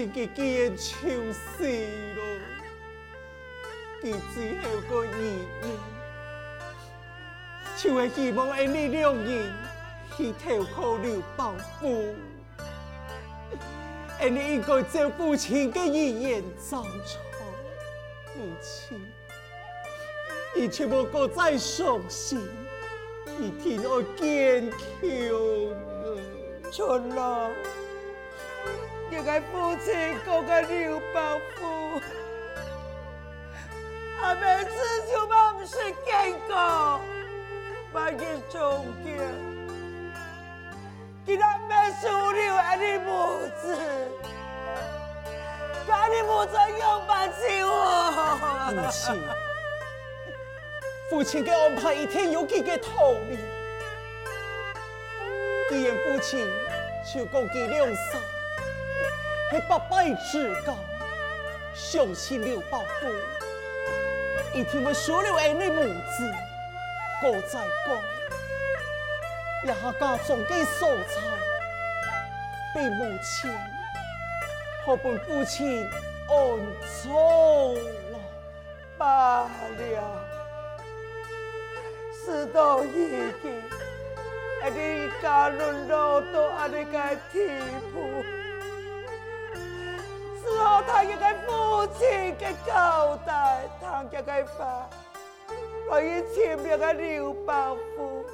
自己既然出事了，佢只系个儿女，就系希望你两人去投靠刘邦夫，你应该将父亲嘅遗言交出，母亲，你千万个再伤心，一定要坚强啊，春郎。应该父亲讲个刘邦夫，阿妹子就嘛不是见过，万一中箭，给他们收留俺的母子，家你不准用把起我。母亲，父亲给安排一天有几个道理。既然父亲就讲几两三，系八拜之交，相信刘伯父，一定会收留俺的母子。我再讲，也家中嘅素菜，被母亲和本父亲安葬了，罢了，事到如今，俺哋一家沦落到俺哋嘅地步，只好听一个父亲嘅交代，听一个话。我以前那个刘伯父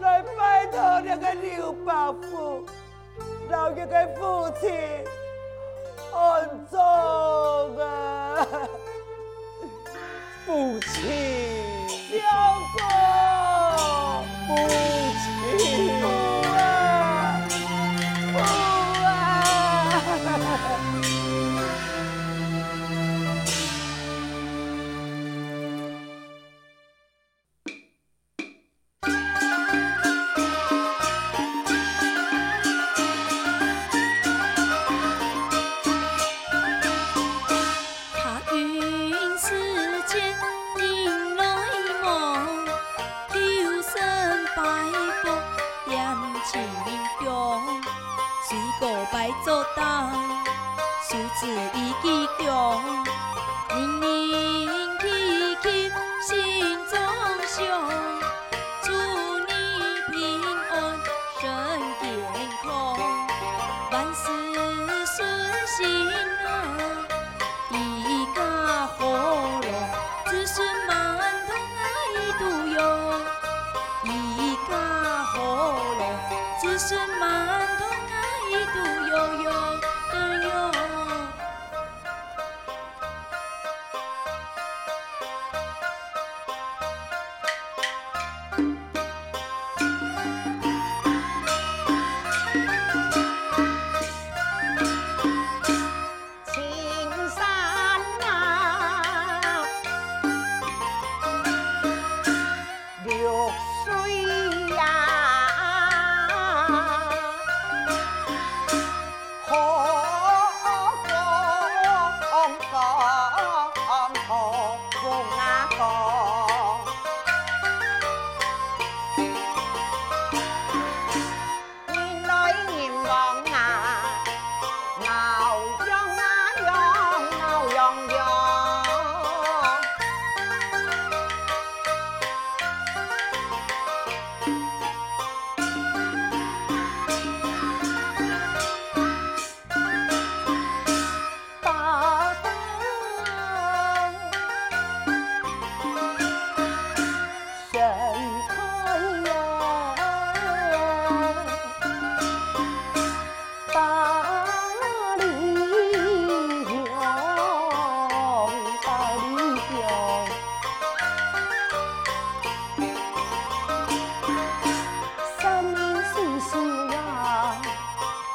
来拜托那个刘伯父，让一个父亲安葬啊！父亲，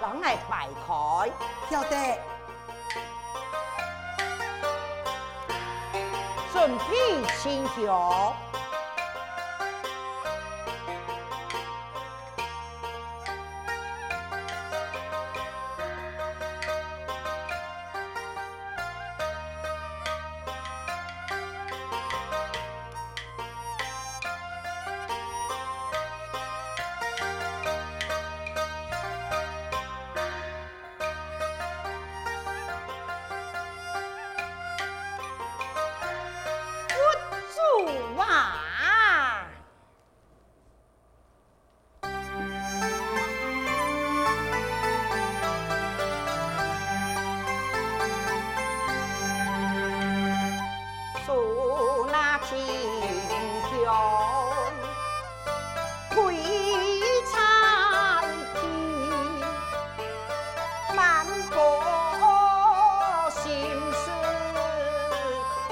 拿来摆开，晓得？准备清香。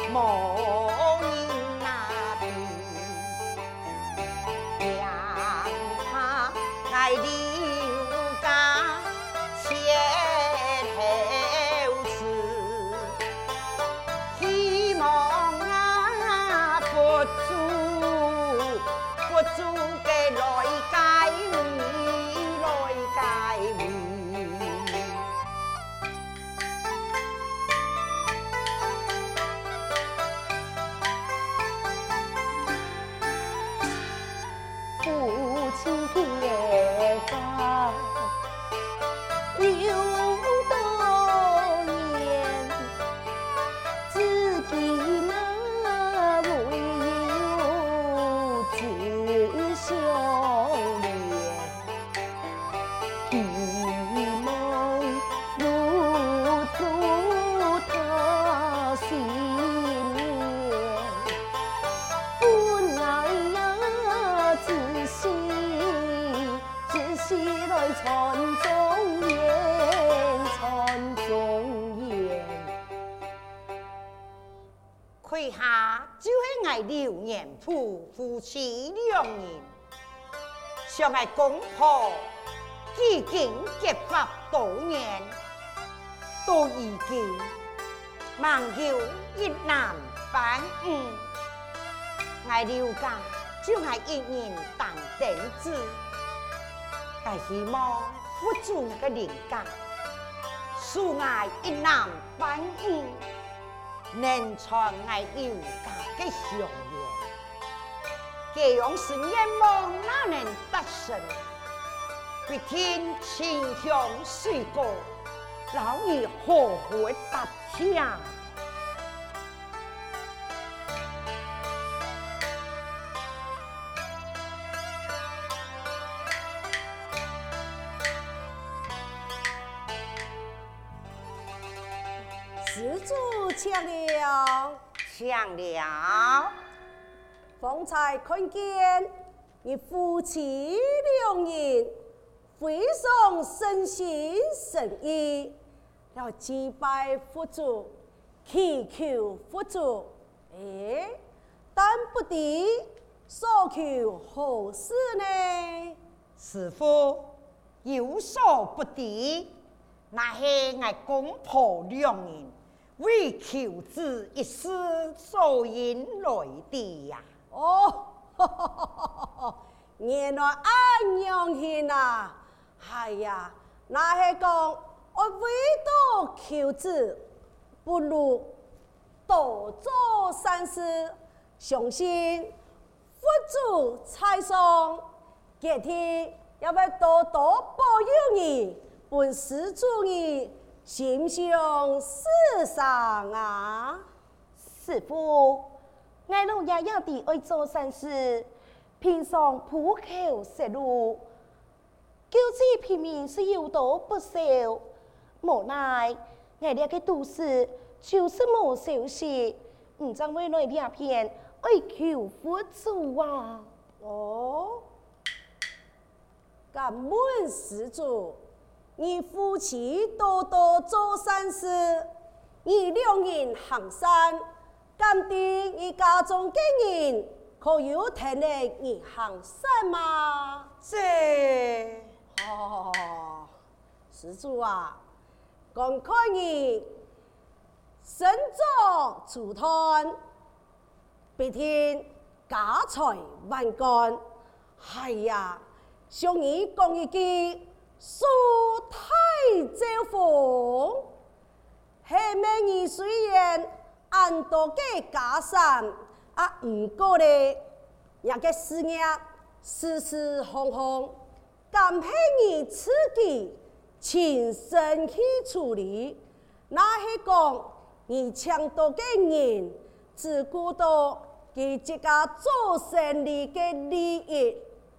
夫相爱公婆，几经结发多年，都已经忙有一男半女。爱刘家就爱一人当长子，但希望佛祖那个灵感，恕爱一男半女，能传爱刘家的雄缘。这样是愿望哪能得胜？必听清香水歌，老儿何会答听？施主请了，请了。方才看见你夫妻两人非常诚心诚意，要祭拜佛祖，祈求佛祖。哎，但不敌所求何事呢？师父有所不敌，那是我公婆两人为求子一事所引来的呀。哦，原来安样 hin 啊！哎呀，那是讲我为多求子，不如多做善事，相信佛祖在上，今天要不要多多保佑你，本施主你心想事成啊！师父。爱老爷爷的爱做善事，平常普口食路，救济平民是有多不少。无奈爱了个都市就是无消息，唔知为哪两片爱求佛祖啊！哦，感恩施主，你夫妻多多做善事，你两人行善。鉴定你家中经营可有听得你行善吗？是。哦，施主啊，公开你身作主团，必定家财万贯。哎呀，向你讲一句，苏太招风。下面你虽然。按多给家产啊，唔过咧，也个事业事事红红，感谢你自己亲身去处理。那是讲你抢多个人，只顾到佢自家做生意嘅利益，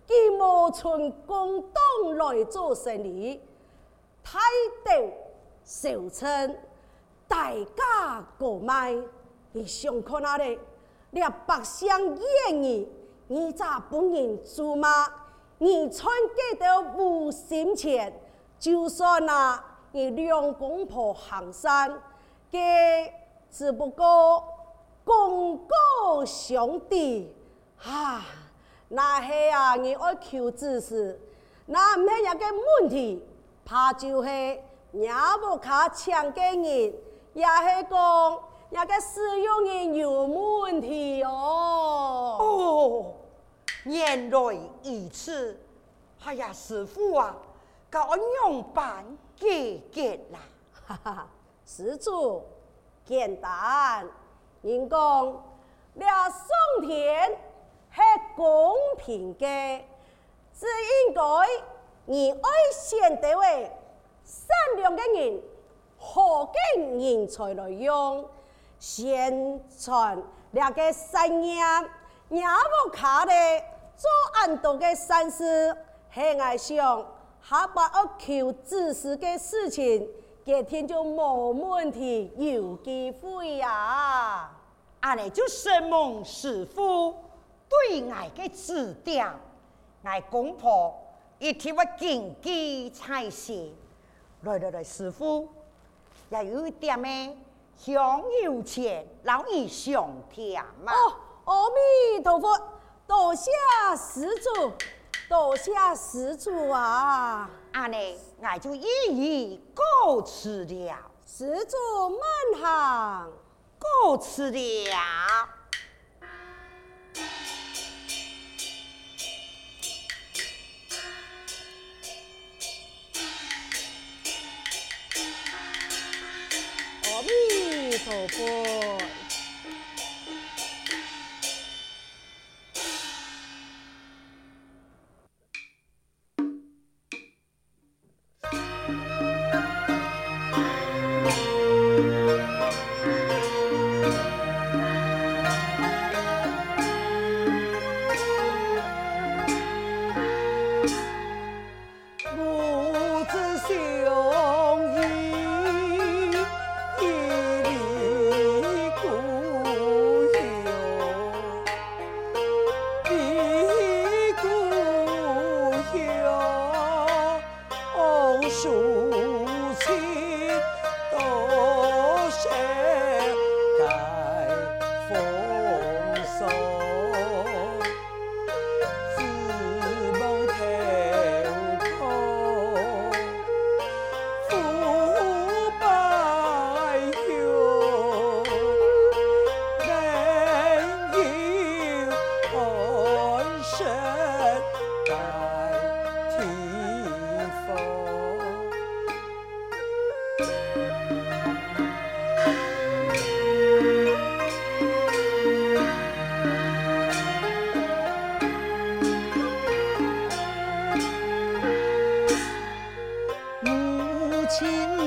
佢无从公道来做生意，态度小称。大家购买，你想看哪里？你百姓愿意，你咋不认输吗？你穿给的无心钱，就算那你两公婆行山，给只不过公告兄弟，哈，那系啊，你爱求指示，那唔系一个问题，怕就是也无卡抢给你，也系讲一个使用人有问题哦。哦，原来如此，哎呀，师傅啊，教我样办解决啦，哈哈，施主简单。人讲，俩上天是公平的，只应该你爱贤德为善良的人，好嘅人才来用，宣传俩个善业，也无卡的做很多的善事，很爱想，下把我求指示的事情。今天就冇问题，有机会呀！阿你就承蒙师傅对爱的指点，爱公婆一定会谨记在心。来来来，师傅，也有一点诶？香油钱，老易上天嘛！哦，阿弥陀佛，多谢施主，多谢施主啊！阿弥。我就一一告辞了，施主慢行，告辞了。走过情。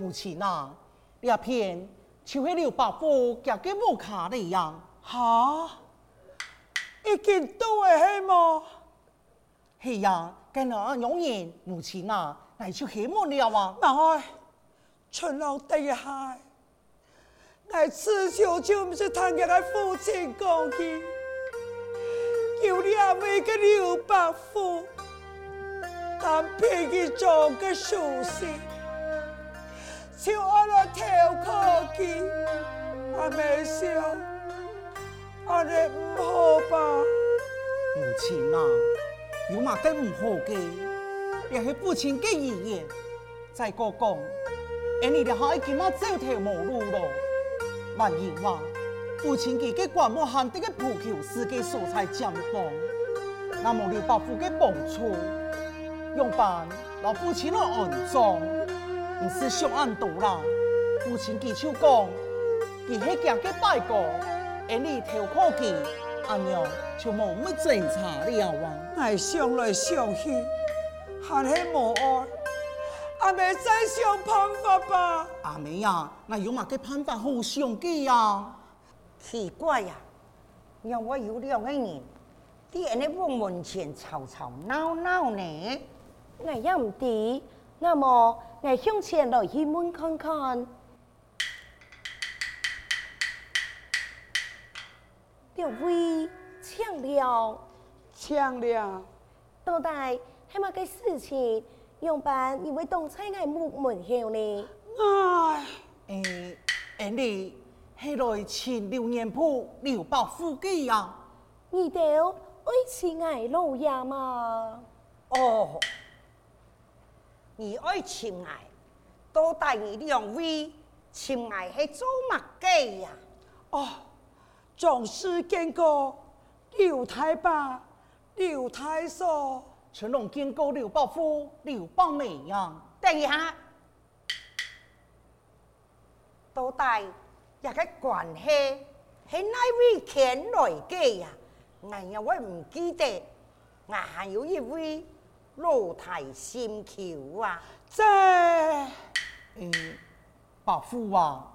弥陀佛。一片就系刘伯父夹嘅木卡的一样，哈，已经都会系么？系呀，跟住永远母亲啊，嚟就系么了啊？嗱，春老第一下，我此就就唔是听佢嘅父亲讲起，有两位个刘伯父，但偏佢做嘅书生。就我来投靠佢，阿妹笑，阿你唔好吧？母亲啊，有嘛更唔好嘅？也是父亲嘅遗言。再过讲，而你哋可以起码走条无路咯。万一话，父亲佢嘅观摩限定嘅普求世界蔬菜酱房，那么你把父嘅帮助，用办老父亲来安葬。唔是上岸多啦，父亲举手讲，伊迄件个拜过，而你偷看佢，阿娘就冇乜侦查了啊！哎想来想去，还是无爱，阿妹再想办法吧。阿妹呀，那有嘛个办法好想计呀？奇怪呀，让我有两个人，伫安尼我门前吵吵闹闹呢。我也唔知，那么我向前来去问看看。两位抢了，抢了，到底系么个事情？用办你会当在我木门后呢？唉，诶，诶，你系来请刘年铺刘伯父嘅呀？你都爱情爱老爷嘛？哦，你爱请我，到底你两位请我系做乜嘅呀？哦。总是见过刘太爸、刘太嫂，成龙见过刘伯父、刘伯妹呀。等一下，多带一个关系系哪位前来嘅呀？我又会唔记得，我还有一位老太心桥啊！这，嗯，伯父啊，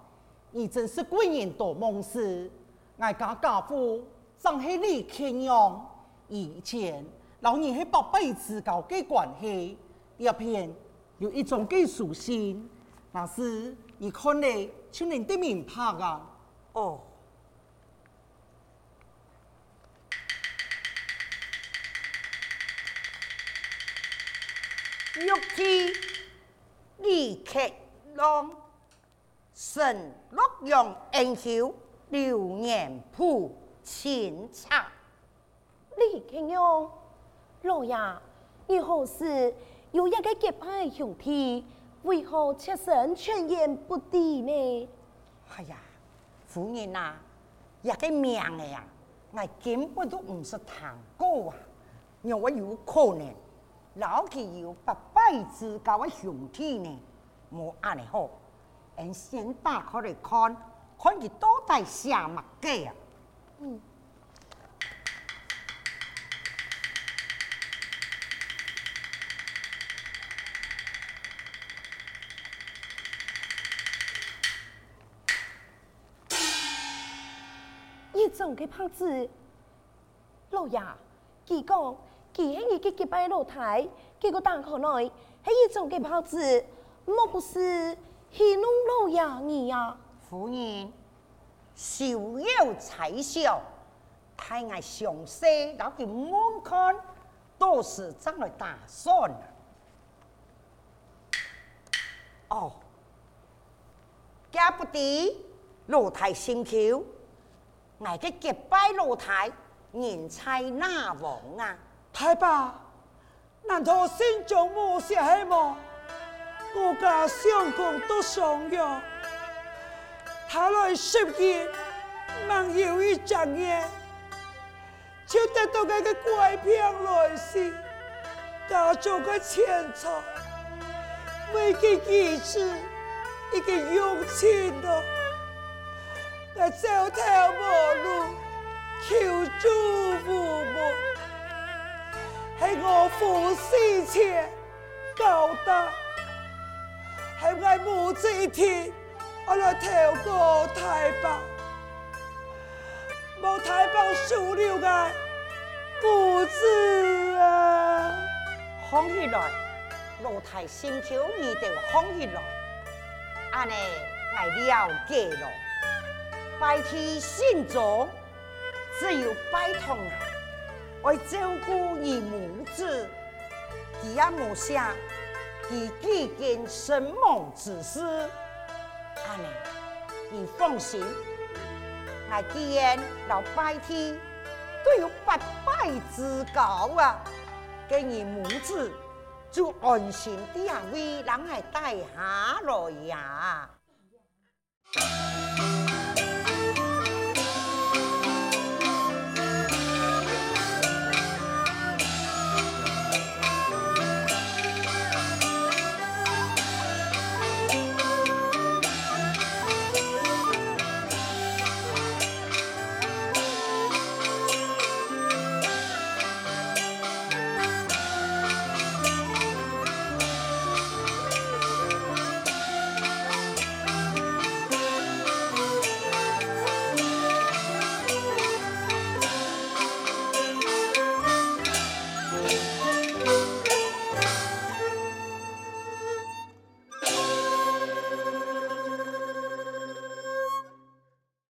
你真是贵人多梦事。我家家父正是李干阳，以前老年系八辈子交嘅关系，一片有一种嘅属性，那是你看嚟就能得明白啊。哦，玉帝李乾隆，神洛阳英雄。刘年铺清茶，李干阳，老爷，你何时有一个结拜兄弟，为何妾身全然不知呢？哎呀，夫人呐、啊，一个命呀，我根本都不是谈过啊，因为有可能老佢有八辈之交嘅兄弟呢，冇安尼好，俺先打开来看。看佢到底啥物嘅啊？嗯。一种嘅拍子，老爷，佢讲佢系你嘅结拜老太，结果打开来还一种嘅拍子，莫不是戏弄老爷你呀？夫人，小有才笑，太爱详细，老给门看，都是怎来打算啊？哦，家不敌露台心口，挨个结拜露台，人才哪王啊？太爸，难道心中无些希望？我家相公都上药。他来十年，忙有一整年，就得到那个怪病来袭，家中个钱财，为给儿子一个用钱的，来走投无路，求助父母，系我父死前交代，系我母子一天。我来调过太白，冇太白输了个不知啊！放起来，老太心口一定放起来。安尼，我了解了。拜天信众，只有拜托啊，为照顾你母子，佢也冇想佢几件生猛之事。阿妹，你放心，我既然老拜天都有八拜之交啊，给你母子就安心啲啊，为人来带下来呀。